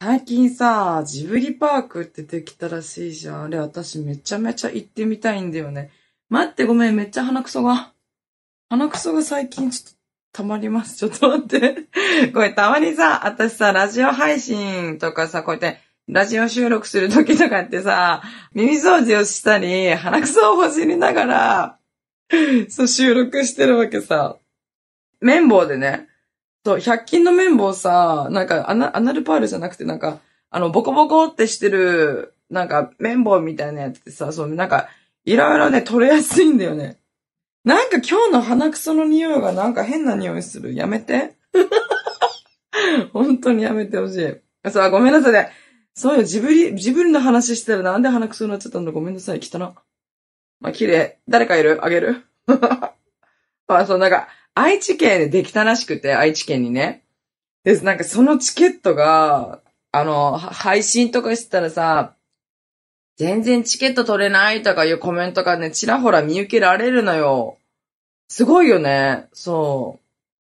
最近さ、ジブリパークってできたらしいじゃん。あれ、私めちゃめちゃ行ってみたいんだよね。待って、ごめん、めっちゃ鼻くそが。鼻くそが最近ちょっと溜まります。ちょっと待って。これたまにさ、私さ、ラジオ配信とかさ、こうやって、ラジオ収録する時とかってさ、耳掃除をしたり、鼻くそをほじりながら、そう、収録してるわけさ。綿棒でね。そう、100均の綿棒さ、なんかアナ、アナルパールじゃなくてなんか、あの、ボコボコってしてる、なんか、綿棒みたいなやつってさ、そう、なんか、いろいろね、取れやすいんだよね。なんか今日の鼻くその匂いがなんか変な匂いする。やめて。本当にやめてほしい。そう、ごめんなさいね。そうよ、ジブリ、ジブリの話したらなんで鼻くそになっちゃったんだごめんなさい、汚な。まあ、綺麗。誰かいる？あげる？あ、そう、なんか、愛知県でできたらしくて、愛知県にね。で、なんかそのチケットが、あの、配信とかしてたらさ、全然チケット取れないとかいうコメントがね、ちらほら見受けられるのよ。すごいよね。そう。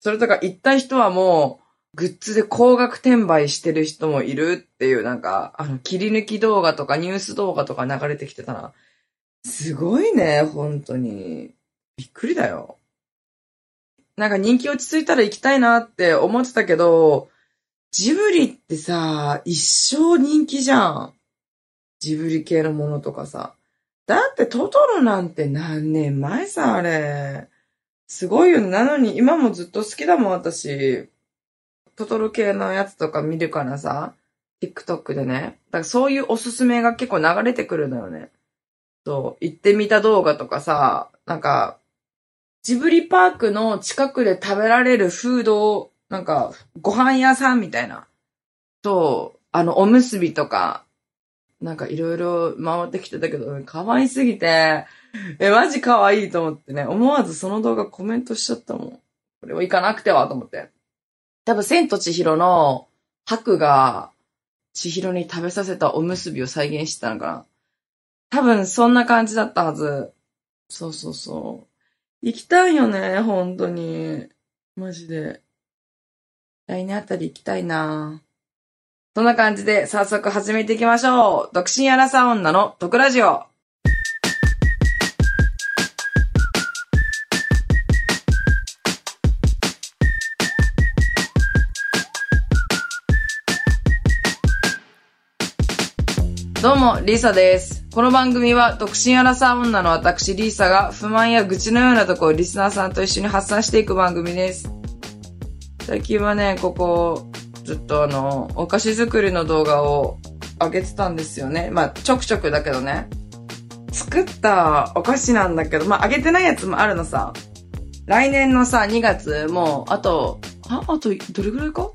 それとか行った人はもう、グッズで高額転売してる人もいるっていう、なんか、あの、切り抜き動画とかニュース動画とか流れてきてたな。すごいね、本当に。びっくりだよ。なんか人気落ち着いたら行きたいなって思ってたけど、ジブリってさ、一生人気じゃん。ジブリ系のものとかさ。だってトトロなんて何年前さ、あれ。すごいよね。なのに今もずっと好きだもん、私。トトロ系のやつとか見るからさ。TikTok でね。だからそういうおすすめが結構流れてくるのよね。そう、行ってみた動画とかさ、なんか、ジブリパークの近くで食べられるフードを、なんか、ご飯屋さんみたいな。と、あの、おむすびとか、なんかいろいろ回ってきてたけど、可愛すぎて、え、マジ可愛いと思ってね、思わずその動画コメントしちゃったもん。これは行かなくてはと思って。多分、千と千尋の白が千尋に食べさせたおむすびを再現してたのかな。多分、そんな感じだったはず。そうそうそう。行きたいよね、本当に。マジで。来年あたり行きたいなそんな感じで早速始めていきましょう。独身アラサー女の特ラジオ。どうも、リサです。この番組は、独身アラサー女の私、リーサが、不満や愚痴のようなとこをリスナーさんと一緒に発散していく番組です。最近はね、ここ、ずっとあの、お菓子作りの動画を上げてたんですよね。まあ、ちょくちょくだけどね。作ったお菓子なんだけど、まあ、上げてないやつもあるのさ。来年のさ、2月、もう、あと、あ、あと、どれぐらいか？も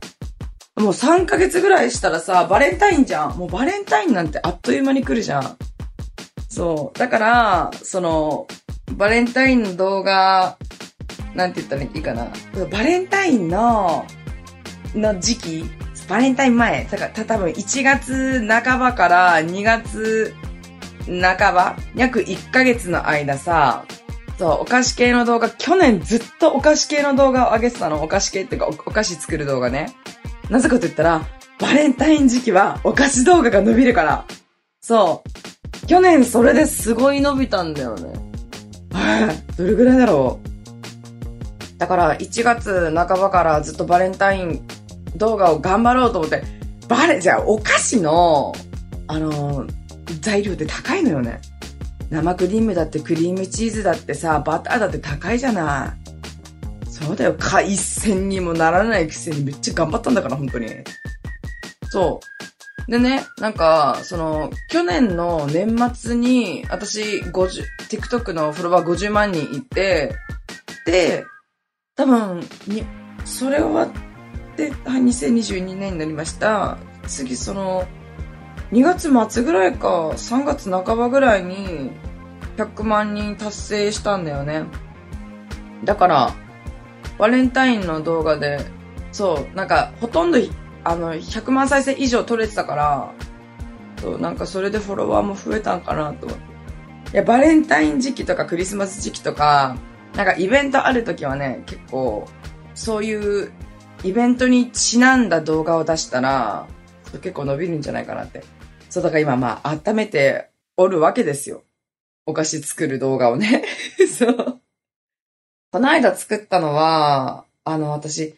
う3ヶ月ぐらいしたらさ、バレンタインじゃん。もうバレンタインなんてあっという間に来るじゃん。そう。だから、その、バレンタインの動画、なんて言ったらいいかな。バレンタインの、の時期、バレンタイン前、だから多分1月半ばから2月半ば、約1ヶ月の間さ、そう、お菓子系の動画、去年ずっとお菓子系の動画を上げてたの。お菓子系っていうかお、お菓子作る動画ね。なぜかと言ったら、バレンタイン時期はお菓子動画が伸びるから。そう。去年それですごい伸びたんだよね。はい。どれぐらいだろう？だから1月半ばからずっとバレンタイン動画を頑張ろうと思って、バレ、じゃあお菓子の、あの、材料って高いのよね。生クリームだってクリームチーズだってさ、バターだって高いじゃない。そうだよ、海鮮にもならないくせにめっちゃ頑張ったんだから、本当に。そう。でね、なんか、その、去年の年末に、私、50、TikTok のフォロワー50万人いて、で、多分、に、それ終わって、はい、2022年になりました。次、その、2月末ぐらいか、3月半ばぐらいに、100万人達成したんだよね。だから、バレンタインの動画で、そう、なんか、ほとんど、あの、100万再生以上撮れてたから、そう、なんかそれでフォロワーも増えたんかなと思って。いや、バレンタイン時期とかクリスマス時期とか、なんかイベントある時はね、結構、そういうイベントにちなんだ動画を出したら、結構伸びるんじゃないかなって。そう、だから今まあ温めておるわけですよ。お菓子作る動画をね。そう。この間作ったのは、あの、私、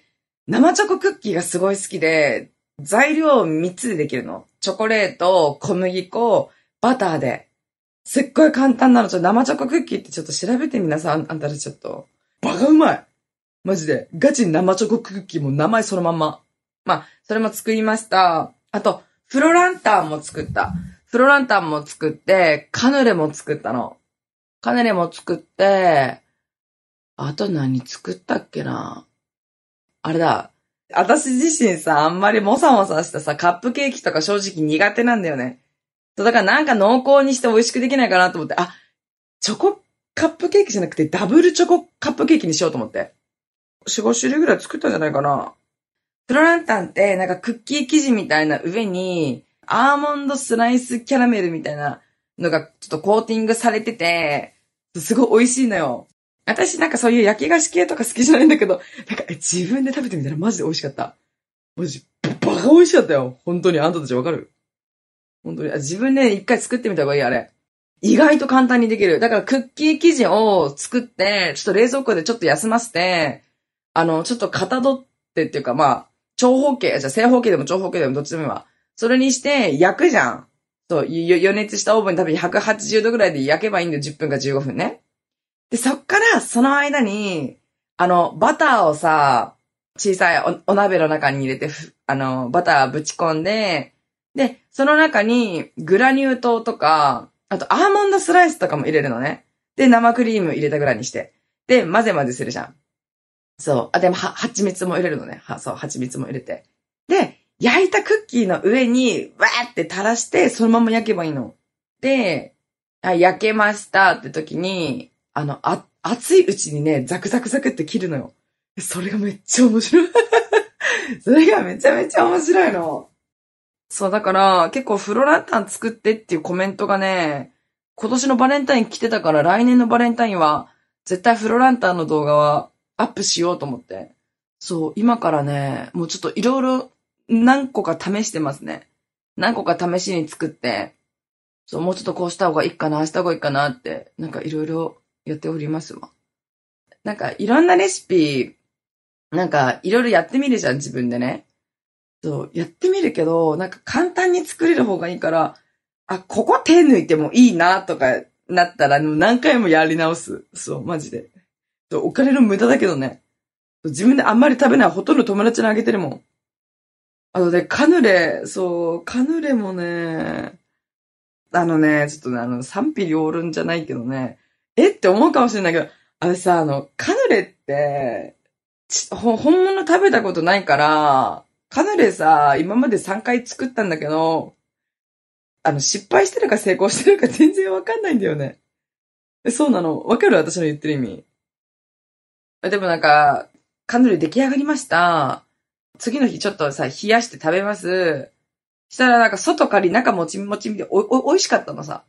生チョコクッキーがすごい好きで、材料3つでできるの。チョコレート、小麦粉、バターで。すっごい簡単なの。ちょっと生チョコクッキーってちょっと調べてみなさい。あんたらちょっと。バカうまいマジで。ガチ生チョコクッキーも名前そのまんま。まあ、それも作りました。あと、フロランタンも作った。フロランタンも作って、カヌレも作ったの。カヌレも作って、あと何作ったっけなあれだ。私自身さ、あんまりもさもさしたさ、カップケーキとか正直苦手なんだよね。そう、だからなんか濃厚にして美味しくできないかなと思って、あ、チョコカップケーキじゃなくてダブルチョコカップケーキにしようと思って。4、5種類ぐらい作ったんじゃないかな。フロランタンって、なんかクッキー生地みたいな上に、アーモンドスライスキャラメルみたいなのがちょっとコーティングされてて、すごい美味しいのよ。私なんかそういう焼き菓子系とか好きじゃないんだけど、なんか自分で食べてみたらマジで美味しかった。マジ、バカ美味しかったよ。本当にあんたたちわかる？本当に。あ自分で一回作ってみた方がいい、あれ。意外と簡単にできる。だからクッキー生地を作って、ちょっと冷蔵庫でちょっと休ませて、あの、ちょっと型取ってっていうか、まあ、長方形、じゃ正方形でも長方形でもどっちでもいいわ。それにして焼くじゃん。そう、よ予熱したオーブン多分180度ぐらいで焼けばいいんだよ。10分か15分ね。で、そっから、その間に、あの、バターをさ、小さいおお鍋の中に入れて、あの、バターぶち込んで、で、その中にグラニュー糖とか、あとアーモンドスライスとかも入れるのね。で、生クリーム入れたぐらいにして。で、混ぜ混ぜするじゃん。そう。あ、でも、は、蜂蜜も入れるのね。は、そう、蜂蜜も入れて。で、焼いたクッキーの上に、わーって垂らして、そのまま焼けばいいの。で、あ焼けましたって時に、あの、あ、熱いうちにね、ザクザクザクって切るのよ。それがめっちゃ面白い。それがめちゃめちゃ面白いの。そう、だから、結構フロランタン作ってっていうコメントがね、今年のバレンタイン来てたから来年のバレンタインは、絶対フロランタンの動画はアップしようと思って。そう、今からね、もうちょっといろいろ何個か試してますね。何個か試しに作って、そう、もうちょっとこうした方がいいかな、ああした方がいいかなって、なんかいろいろやっておりますわ。なんかいろんなレシピ、なんかいろいろやってみるじゃん、自分でね。そう、やってみるけど、なんか簡単に作れる方がいいから、あ、ここ手抜いてもいいな、とかなったら、何回もやり直す。そう、マジで。そうお金の無駄だけどね。自分であんまり食べない。ほとんど友達にあげてるもん。あのね、カヌレ、そう、カヌレもね、あのね、ちょっとね、あの、賛否両論じゃないけどね、え？って思うかもしれないけど、あれさ、あの、カヌレって、ほ本物食べたことないから、カヌレさ、今まで3回作ったんだけど、あの、失敗してるか成功してるか全然わかんないんだよね。そうなの？わかる？私の言ってる意味。でもなんか、カヌレ出来上がりました。次の日ちょっとさ、冷やして食べます。したらなんか外カリ中もちもちみでお、お、美味しかったのさ。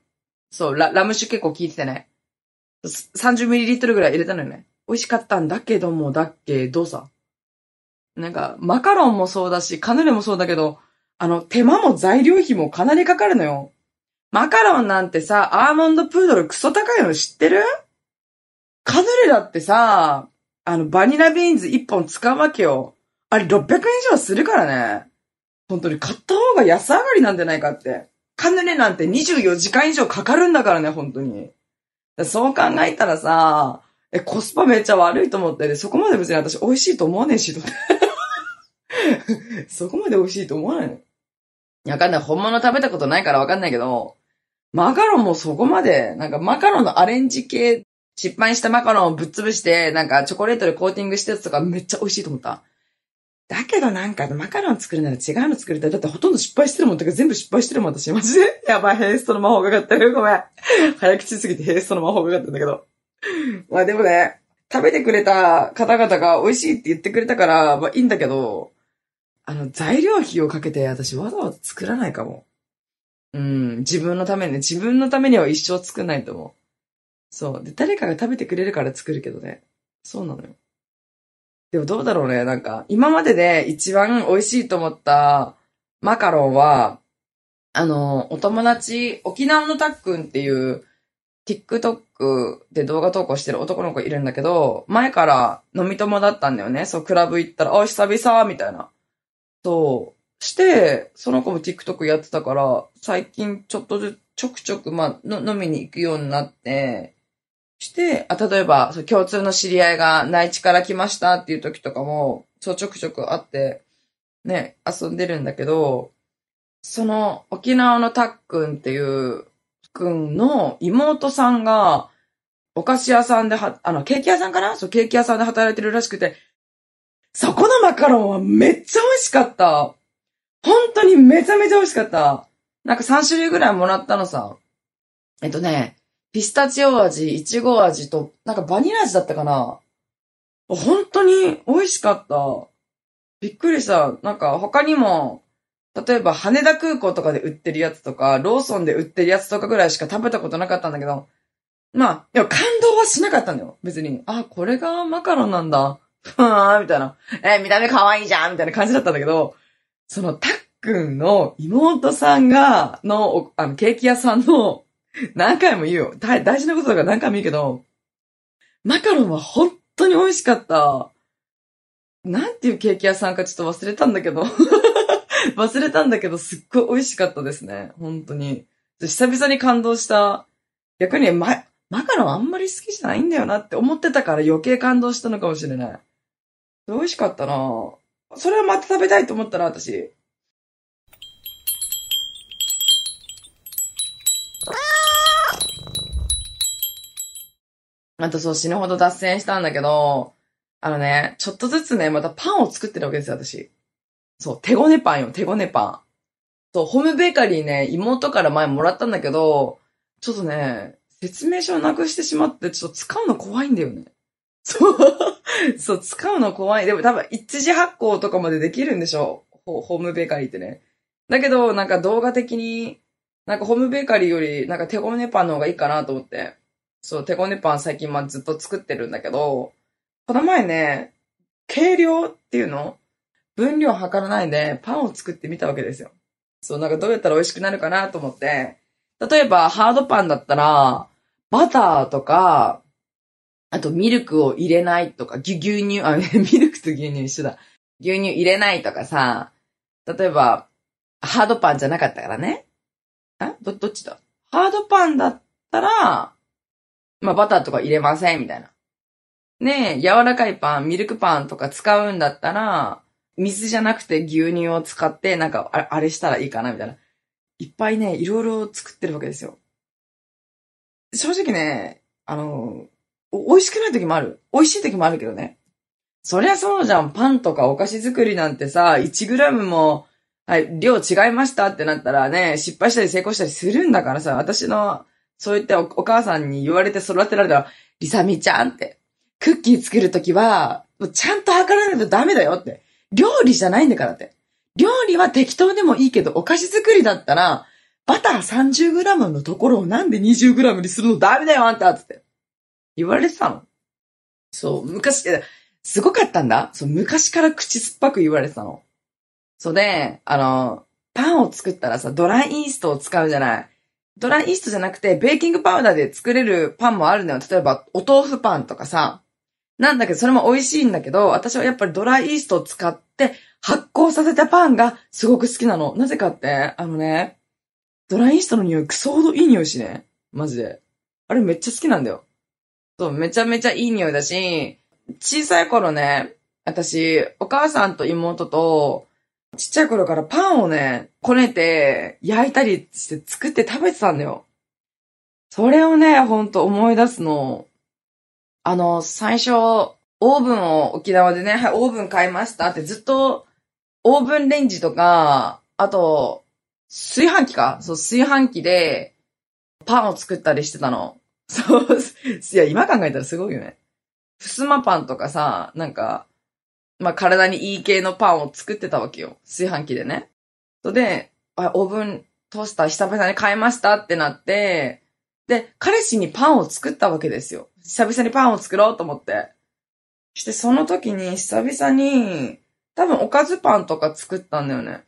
そう、ララム酒結構効いててね。30ml ぐらい入れたのよね。美味しかったんだけども、だっけどさ。なんか、マカロンもそうだし、カヌレもそうだけど、あの、手間も材料費もかなりかかるのよ。マカロンなんてさ、アーモンドプードルクソ高いの知ってる？カヌレだってさ、あの、バニラビーンズ1本使うわけよ。あれ600円以上するからね。本当に買った方が安上がりなんじゃないかって。カヌレなんて24時間以上かかるんだからね、本当に。そう考えたらさ、え、コスパめっちゃ悪いと思って、でそこまで別に私美味しいと思わねえし、と そこまで美味しいと思わないの。いやわかんない。本物食べたことないからわかんないけど、マカロンもそこまで、なんかマカロンのアレンジ系、失敗したマカロンをぶっ潰して、なんかチョコレートでコーティングしたやつとかめっちゃ美味しいと思った。だけどなんかマカロン作るなら違うの作りたい。だってほとんど失敗してるもん。だから全部失敗してるもん、私。マジで。やばい、ヘイストの魔法かかってる。ごめん。早口すぎてヘイストの魔法かかってるんだけど。まあでもね、食べてくれた方々が美味しいって言ってくれたから、まあいいんだけど、あの、材料費をかけて私わざわざ作らないかも。うん、自分のためにね、自分のためには一生作んないと思う。そう。で、誰かが食べてくれるから作るけどね。そうなのよ。でもどうだろうね。なんか、今までで一番美味しいと思ったマカロンは、あの、お友達、沖縄のたっくんっていう、TikTok で動画投稿してる男の子いるんだけど、前から飲み友だったんだよね。そう、クラブ行ったら、あ、久々みたいな。そう。して、その子も TikTok やってたから、最近ちょっとずつちょくちょく、まあ、飲みに行くようになって、して、あ、例えば、共通の知り合いが内地から来ましたっていう時とかも、そうちょくちょくあって、ね、遊んでるんだけど、その沖縄のたっくんっていうくんの妹さんが、お菓子屋さんでは、あの、ケーキ屋さんかな？そう、ケーキ屋さんで働いてるらしくて、そこのマカロンはめっちゃ美味しかった。本当にめちゃめちゃ美味しかった。なんか3種類ぐらいもらったのさ。えっとね、ピスタチオ味、いちご味と、なんかバニラ味だったかな本当に美味しかった。びっくりした。なんか他にも、例えば羽田空港とかで売ってるやつとか、ローソンで売ってるやつとかぐらいしか食べたことなかったんだけど、まあ、でも感動はしなかったんだよ。別に。あ、これがマカロンなんだ。ふわーみたいな。え見た目可愛いじゃんみたいな感じだったんだけど、その、たっくんの妹さんが、の、あの、ケーキ屋さんの、何回も言うよ。大事なことだから何回も言うけど、マカロンは本当に美味しかった。なんていうケーキ屋さんかちょっと忘れたんだけど。忘れたんだけど、すっごい美味しかったですね。本当に。久々に感動した。逆に、ま、マカロンあんまり好きじゃないんだよなって思ってたから余計感動したのかもしれない。美味しかったなそれはまた食べたいと思ったな、私。あとそう死ぬほど脱線したんだけど、あのね、ちょっとずつね、またパンを作ってるわけですよ、私。そう、手ごねパンよ、手ごねパン。そう、ホームベーカリーね、妹から前もらったんだけど、ちょっとね、説明書をなくしてしまって、ちょっと使うの怖いんだよね。そう、そう、使うの怖い。でも多分一時発行とかまでできるんでしょホームベーカリーってね。だけど、なんか動画的に、なんかホームベーカリーより、なんか手ごねパンの方がいいかなと思って。そう、手ごねパン最近まあずっと作ってるんだけど、この前ね、計量っていうの？分量測らないでパンを作ってみたわけですよ。そう、なんかどうやったら美味しくなるかなと思って、例えばハードパンだったら、バターとか、あとミルクを入れないとか、牛乳、あ、ミルクと牛乳一緒だ。牛乳入れないとかさ、例えば、ハードパンじゃなかったからね。あ？ど、どっちだ？ハードパンだったら、まあバターとか入れません、みたいな。ね、柔らかいパン、ミルクパンとか使うんだったら、水じゃなくて牛乳を使って、なんか、あれしたらいいかなみたいな。いっぱいね、いろいろ作ってるわけですよ。正直ね、あの、美味しくない時もある。美味しい時もあるけどね。そりゃそうじゃん。パンとかお菓子作りなんてさ、1グも、はい、量違いましたってなったらね、失敗したり成功したりするんだからさ、私の、そういったお母さんに言われて育てられたら、リサミちゃんって、クッキー作るときは、ちゃんと測らないとダメだよって。料理じゃないんだからって。料理は適当でもいいけど、お菓子作りだったら、バター 30g のところをなんで 20g にするのダメだよ、あんたつって。言われてたの。そう、昔、すごかったんだ。そう、昔から口酸っぱく言われてたの。そうで、あの、パンを作ったらさ、ドライイーストを使うじゃない。ドライイーストじゃなくて、ベーキングパウダーで作れるパンもあるんだよ。例えば、お豆腐パンとかさ。なんだけど、それも美味しいんだけど、私はやっぱりドライイーストを使って発酵させたパンがすごく好きなの。なぜかって、あのね、ドライイーストの匂いクソほどいい匂いしね。マジで。あれめっちゃ好きなんだよ。そう、めちゃめちゃいい匂いだし、小さい頃ね、私、お母さんと妹と、ちっちゃい頃からパンをね、こねて、焼いたりして作って食べてたんだよ。それをね、ほんと思い出すの。あの、最初、オーブンを沖縄でね、はい、オーブン買いましたってずっと、オーブンレンジとか、あと、炊飯器かそう、炊飯器で、パンを作ったりしてたの。そう、いや、今考えたらすごいよね。ふすまパンとかさ、なんか、まあ、体にいい系のパンを作ってたわけよ。炊飯器でね。そで、あ、オーブントースター久々に買いましたってなって、で、彼氏にパンを作ったわけですよ。久々にパンを作ろうと思って。して、その時に久々に、多分おかずパンとか作ったんだよね。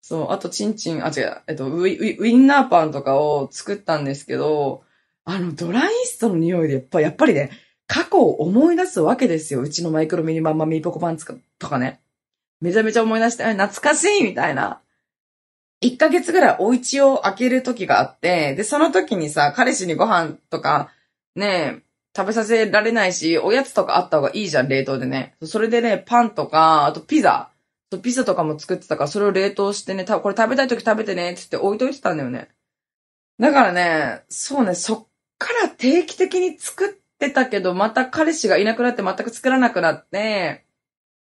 そう、あと、チンチン、あ、違う、えっとウィ、ウィンナーパンとかを作ったんですけど、あの、ドライイーストの匂いで、やっぱ、やっぱりね、過去を思い出すわけですよ。うちのマイクロミニマンマミーポコパンツとかね。めちゃめちゃ思い出して、懐かしいみたいな。1ヶ月ぐらいお家を開ける時があって、で、その時にさ、彼氏にご飯とか、ね、食べさせられないし、おやつとかあった方がいいじゃん、冷凍でね。それでね、パンとか、あとピザ。ピザとかも作ってたから、それを冷凍してね、これ食べたい時食べてね、つって置いといてたんだよね。だからね、そうね、そっから定期的に作ってたけど、また彼氏がいなくなって全く作らなくなって、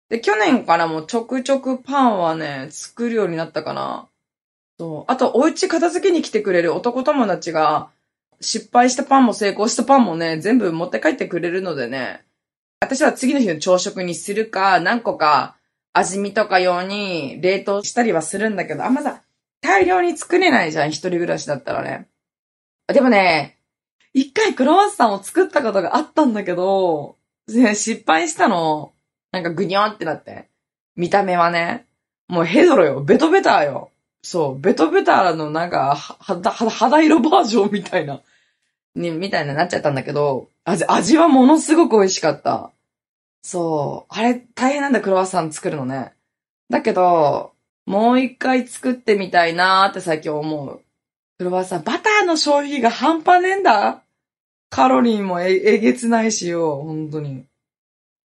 で、去年からもちょくちょくパンはね、作るようになったかな。そう。あと、お家片付けに来てくれる男友達が、失敗したパンも成功したパンもね、全部持って帰ってくれるのでね、私は次の日の朝食にするか、何個か味見とか用に冷凍したりはするんだけど、あんまさ、大量に作れないじゃん、一人暮らしだったらね。でもね、一回クロワッサンを作ったことがあったんだけど、失敗したの。なんかグニョンってなって。見た目はね。もうヘドロよ。ベトベターよ。そう、ベトベターのなんか、肌、肌色バージョンみたいな、に、みたいになっちゃったんだけど、味、味はものすごく美味しかった。そう。あれ、大変なんだ、クロワッサン作るのね。だけど、もう一回作ってみたいなーって最近思う。クロワッサン、バターの消費が半端ねえんだ。カロリーもえげつないしよ、本当に。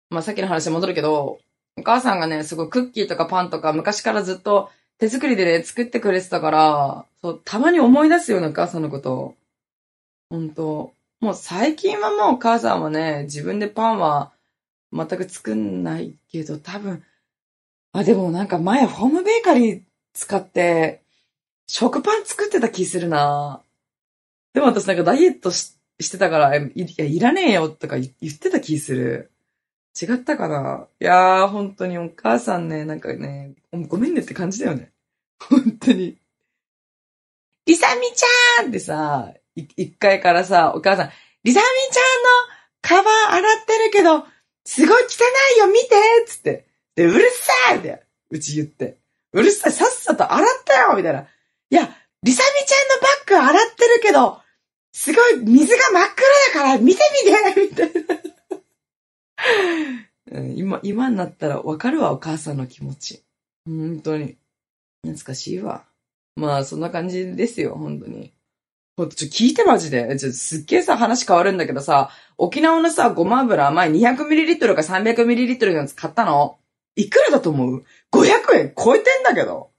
まあ、さっきの話に戻るけど、お母さんがね、すごいクッキーとかパンとか昔からずっと手作りでね、作ってくれてたから、そう、たまに思い出すようなお母さんのこと。ほんと。もう最近はもうお母さんはね、自分でパンは全く作んないけど、多分、あ、でもなんか前ホームベーカリー使って、食パン作ってた気するなでも私なんかダイエットししてたから、いや、いらねえよとか言ってた気する。違ったかないやー、本当にお母さんね、なんかね、ごめんねって感じだよね。本当に。リサミちゃんってさ、一階からさ、お母さん、リサミちゃんのカバン洗ってるけど、すごい汚いよ、見てつって。で、うるさいって、うち言って。うるさい、さっさと洗ったよみたいな。いや、リサミちゃんのバッグ洗ってるけど、すごい水が真っ黒だから見てみてみたいな。今、今になったらわかるわ、お母さんの気持ち。本当に。懐かしいわ。まあ、そんな感じですよ、本当に。ほんと、ちょ、聞いてマジで。ちょ、すっげえさ、話変わるんだけどさ、沖縄のさ、ごま油、前 200ml か 300ml のやつ買ったの？いくらだと思う ?500 円超えてんだけど。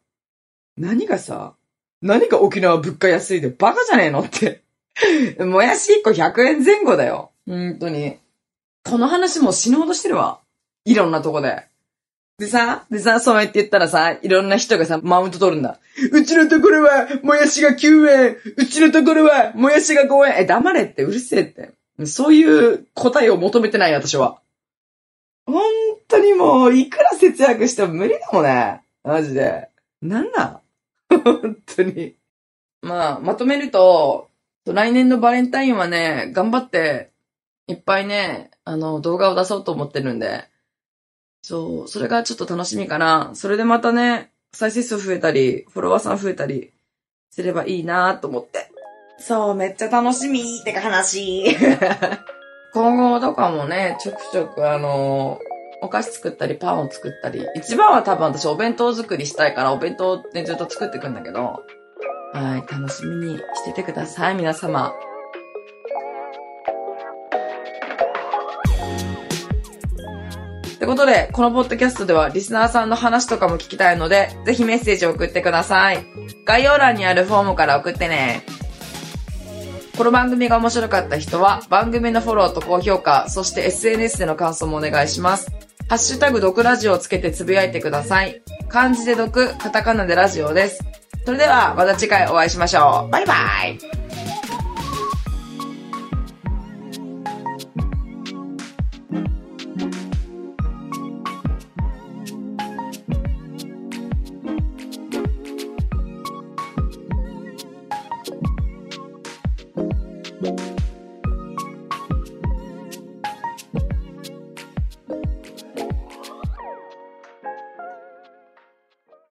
何がさ、何が沖縄物価安いでバカじゃねえのって。もやし1個100円前後だよ。本当に。この話もう死ぬほどしてるわ。いろんなとこで。でさ、でさ、そうやって言ったらさ、いろんな人がさ、マウント取るんだ。うちのところは、もやしが9円。うちのところは、もやしが5円。え、黙れって、うるせえって。そういう答えを求めてない、私は。本当にもう、いくら節約しても無理だもんね。マジで。なんなん？本当に。まあ、まとめると、来年のバレンタインはね、頑張って、いっぱいね、あの、動画を出そうと思ってるんで、そう、それがちょっと楽しみかな。それでまたね、再生数増えたり、フォロワーさん増えたりすればいいなと思って。そう、めっちゃ楽しみってか話。今後とかもね、ちょくちょくあのお菓子作ったり、パンを作ったり。一番は多分私お弁当作りしたいから、お弁当ね、ずっと作ってくんだけど、はい、楽しみにしててください、皆様。ってことで、このポッドキャストではリスナーさんの話とかも聞きたいので、ぜひメッセージを送ってください。概要欄にあるフォームから送ってね。この番組が面白かった人は、番組のフォローと高評価、そして SNS での感想もお願いします。ハッシュタグ毒ラジオをつけてつぶやいてください。漢字で毒、カタカナでラジオです。それでは、また次回お会いしましょう。バイバイ